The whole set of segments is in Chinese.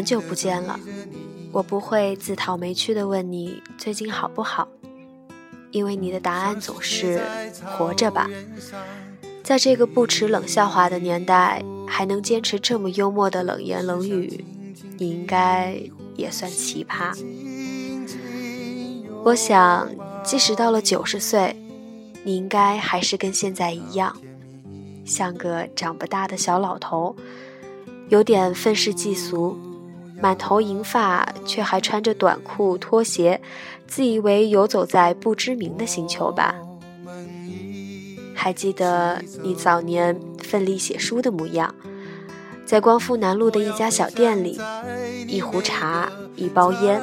很久不见了，我不会自讨没趣的问你最近好不好，因为你的答案总是活着吧。在这个不耻冷笑话的年代，还能坚持这么幽默的冷言冷语，你应该也算奇葩。我想，即使到了九十岁，你应该还是跟现在一样，像个长不大的小老头，有点愤世嫉俗，满头银发，却还穿着短裤拖鞋，自以为游走在不知名的星球吧。还记得你早年奋力写书的模样，在光复南路的一家小店里，一壶茶，一包烟，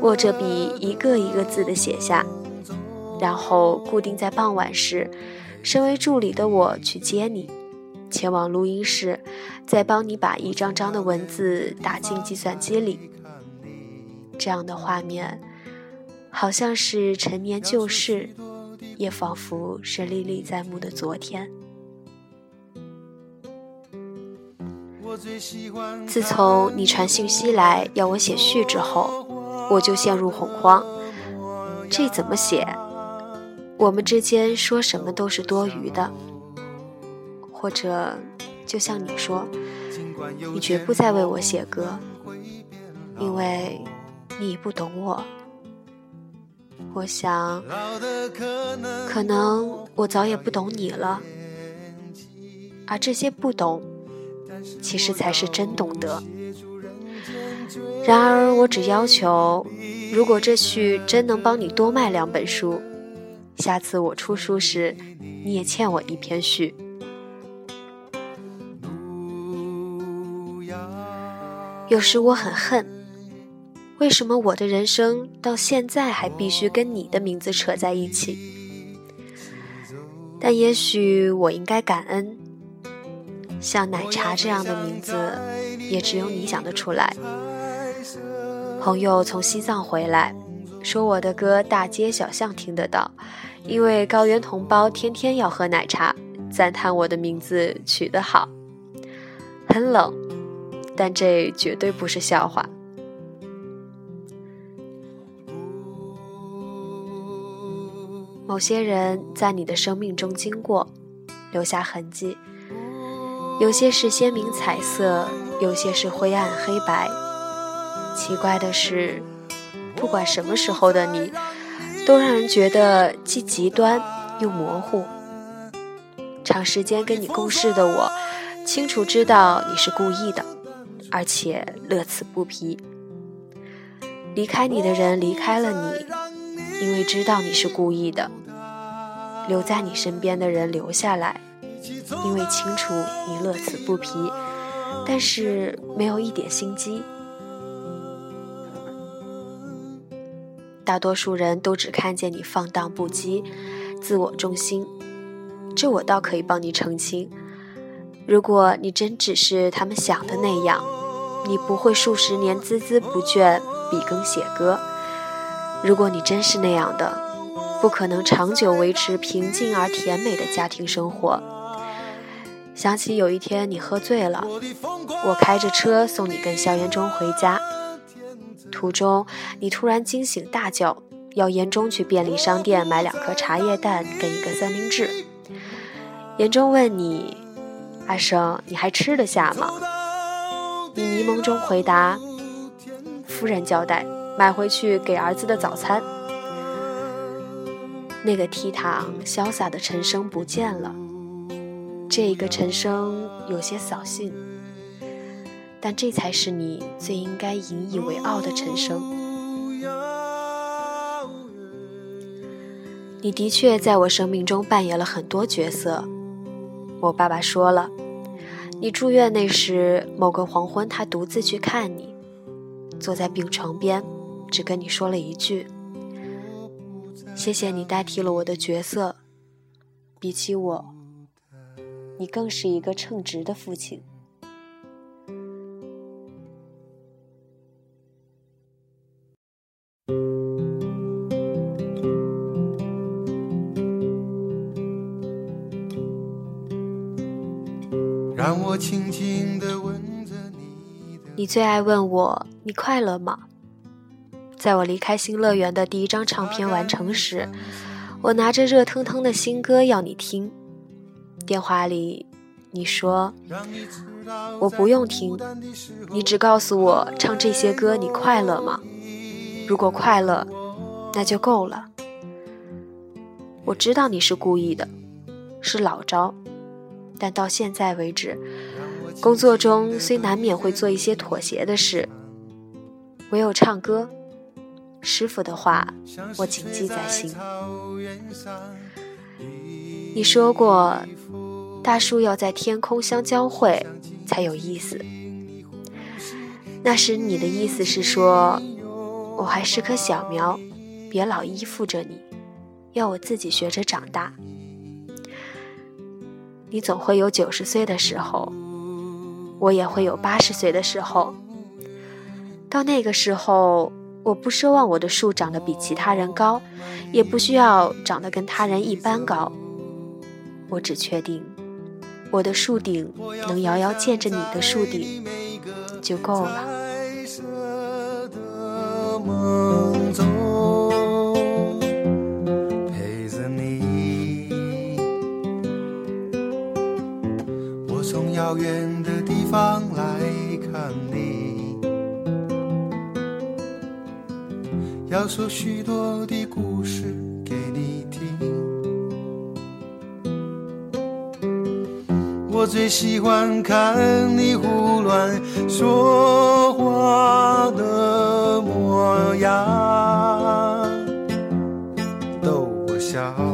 握着笔一个一个字的写下，然后固定在傍晚时，身为助理的我去接你，前往录音室，再帮你把一张张的文字打进计算机里。这样的画面，好像是陈年旧事。也仿佛是历历在目的昨天。自从你传信息来要我写序之后，我就陷入恐慌。这怎么写？我们之间说什么都是多余的。或者，就像你说，你绝不再为我写歌，因为你不懂我。我想，可能我早也不懂你了，而这些不懂，其实才是真懂得。然而，我只要求，如果这序真能帮你多卖两本书，下次我出书时，你也欠我一篇序。有时我很恨。为什么我的人生到现在还必须跟你的名字扯在一起？但也许我应该感恩，像奶茶这样的名字，也只有你想得出来。朋友从西藏回来，说我的歌大街小巷听得到，因为高原同胞天天要喝奶茶，赞叹我的名字取得好。很冷，但这绝对不是笑话。某些人在你的生命中经过，留下痕迹。有些是鲜明彩色，有些是灰暗黑白。奇怪的是，不管什么时候的你，都让人觉得既极端又模糊。长时间跟你共事的我，清楚知道你是故意的，而且乐此不疲。离开你的人离开了你。因为知道你是故意的，留在你身边的人留下来，因为清楚你乐此不疲，但是没有一点心机。大多数人都只看见你放荡不羁、自我中心，这我倒可以帮你澄清。如果你真只是他们想的那样，你不会数十年孜孜不倦笔耕写歌。如果你真是那样的，不可能长久维持平静而甜美的家庭生活。想起有一天你喝醉了，我开着车送你跟萧炎中回家，途中你突然惊醒大叫，要严中去便利商店买两颗茶叶蛋跟一个三明治。严中问你：“阿生，你还吃得下吗？”你迷蒙中回答：“夫人交代。”买回去给儿子的早餐。那个倜傥潇洒的陈生不见了，这一个陈生有些扫兴，但这才是你最应该引以为傲的陈生。你的确在我生命中扮演了很多角色。我爸爸说了，你住院那时，某个黄昏，他独自去看你，坐在病床边，只跟你说了一句：“谢谢你代替了我的角色，比起我，你更是一个称职的父亲。”轻轻地吻着你。你最爱问我你快乐吗？在我离开新乐园的第一张唱片完成时，我拿着热腾腾的新歌要你听。电话里你说我不用听，你只告诉我唱这些歌你快乐吗？如果快乐，那就够了。我知道你是故意的，是老招。但到现在为止，工作中虽难免会做一些妥协的事，唯有唱歌，师傅的话我谨记在心。你说过，大树要在天空相交汇才有意思。那时你的意思是说，我还是棵小苗，别老依附着你，要我自己学着长大。你总会有九十岁的时候，我也会有八十岁的时候。到那个时候，我不奢望我的树长得比其他人高，也不需要长得跟他人一般高。我只确定，我的树顶能遥遥见着你的树顶，就够了。遥远的地方来看你，要说许多的故事给你听。我最喜欢看你胡乱说话的模样，逗我笑。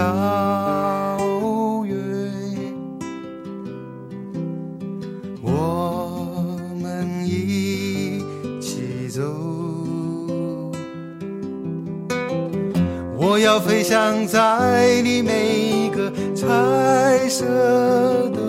遥远我们一起走。我要飞翔在你每个彩色的